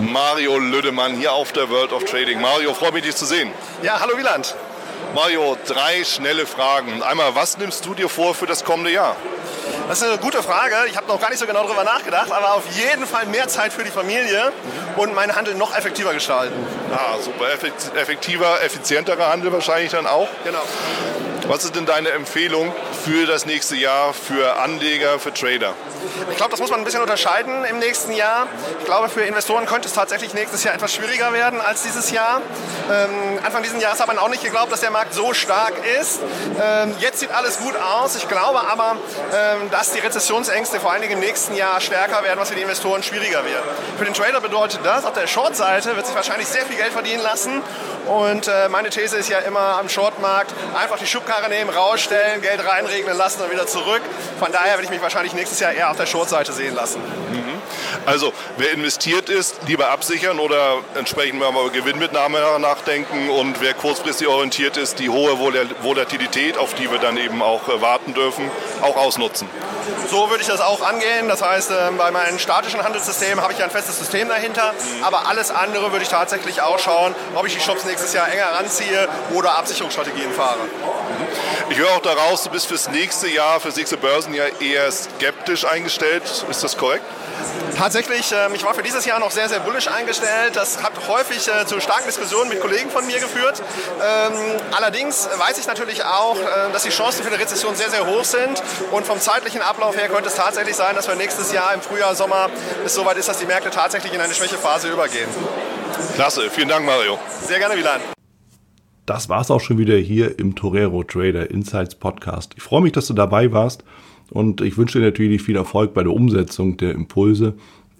Mario Lüdemann hier auf der World of Trading. Mario, freut mich, dich zu sehen. Ja, hallo Wieland. Mario, drei schnelle Fragen. Einmal, was nimmst du dir vor für das kommende Jahr? Das ist eine gute Frage. Ich habe noch gar nicht so genau darüber nachgedacht, aber auf jeden Fall mehr Zeit für die Familie und meinen Handel noch effektiver gestalten. Ah, super. Effektiver, effizienterer Handel wahrscheinlich dann auch. Genau. Was ist denn deine Empfehlung für das nächste Jahr für Anleger, für Trader? Ich glaube, das muss man ein bisschen unterscheiden im nächsten Jahr. Ich glaube, für Investoren könnte es tatsächlich nächstes Jahr etwas schwieriger werden als dieses Jahr. Ähm, Anfang dieses Jahres hat man auch nicht geglaubt, dass der Markt so stark ist. Ähm, jetzt sieht alles gut aus. Ich glaube aber, ähm, dass die Rezessionsängste vor allen Dingen im nächsten Jahr stärker werden, was für die Investoren schwieriger wird. Für den Trader bedeutet das, auf der Short-Seite wird sich wahrscheinlich sehr viel Geld verdienen lassen. Und äh, meine These ist ja immer am Shortmarkt einfach die Schubkarre nehmen, rausstellen, Geld reinregnen lassen und wieder zurück. Von daher werde ich mich wahrscheinlich nächstes Jahr eher auf der Short-Seite sehen lassen. Mhm. Also wer investiert ist, lieber absichern oder entsprechend mal über Gewinnmitnahme nachdenken und wer kurzfristig orientiert ist, die hohe Volatilität, auf die wir dann eben auch äh, warten dürfen, auch ausnutzen. So würde ich das auch angehen. Das heißt, ähm, bei meinem statischen Handelssystem habe ich ja ein festes System dahinter, mhm. aber alles andere würde ich tatsächlich auch schauen, ob ich die Shops nächstes Jahr enger ranziehe oder Absicherungsstrategien fahre. Ich höre auch daraus, du bist fürs nächste Jahr, fürs nächste Börsenjahr eher skeptisch eingestellt. Ist das korrekt? Tatsächlich, ähm, ich war für dieses Jahr noch sehr, sehr bullisch eingestellt. Das hat häufig äh, zu starken Diskussionen mit Kollegen von mir geführt. Ähm, allerdings weiß ich natürlich auch, äh, dass die Chancen für eine Rezession sehr, sehr hoch sind. Und vom zeitlichen Ablauf her könnte es tatsächlich sein, dass wir nächstes Jahr im Frühjahr, Sommer es soweit ist, dass die Märkte tatsächlich in eine Schwächephase übergehen. Klasse, vielen Dank, Mario. Sehr gerne, Wieland. Das war es auch schon wieder hier im Torero Trader Insights Podcast. Ich freue mich, dass du dabei warst. Und ich wünsche dir natürlich viel Erfolg bei der Umsetzung der Impulse.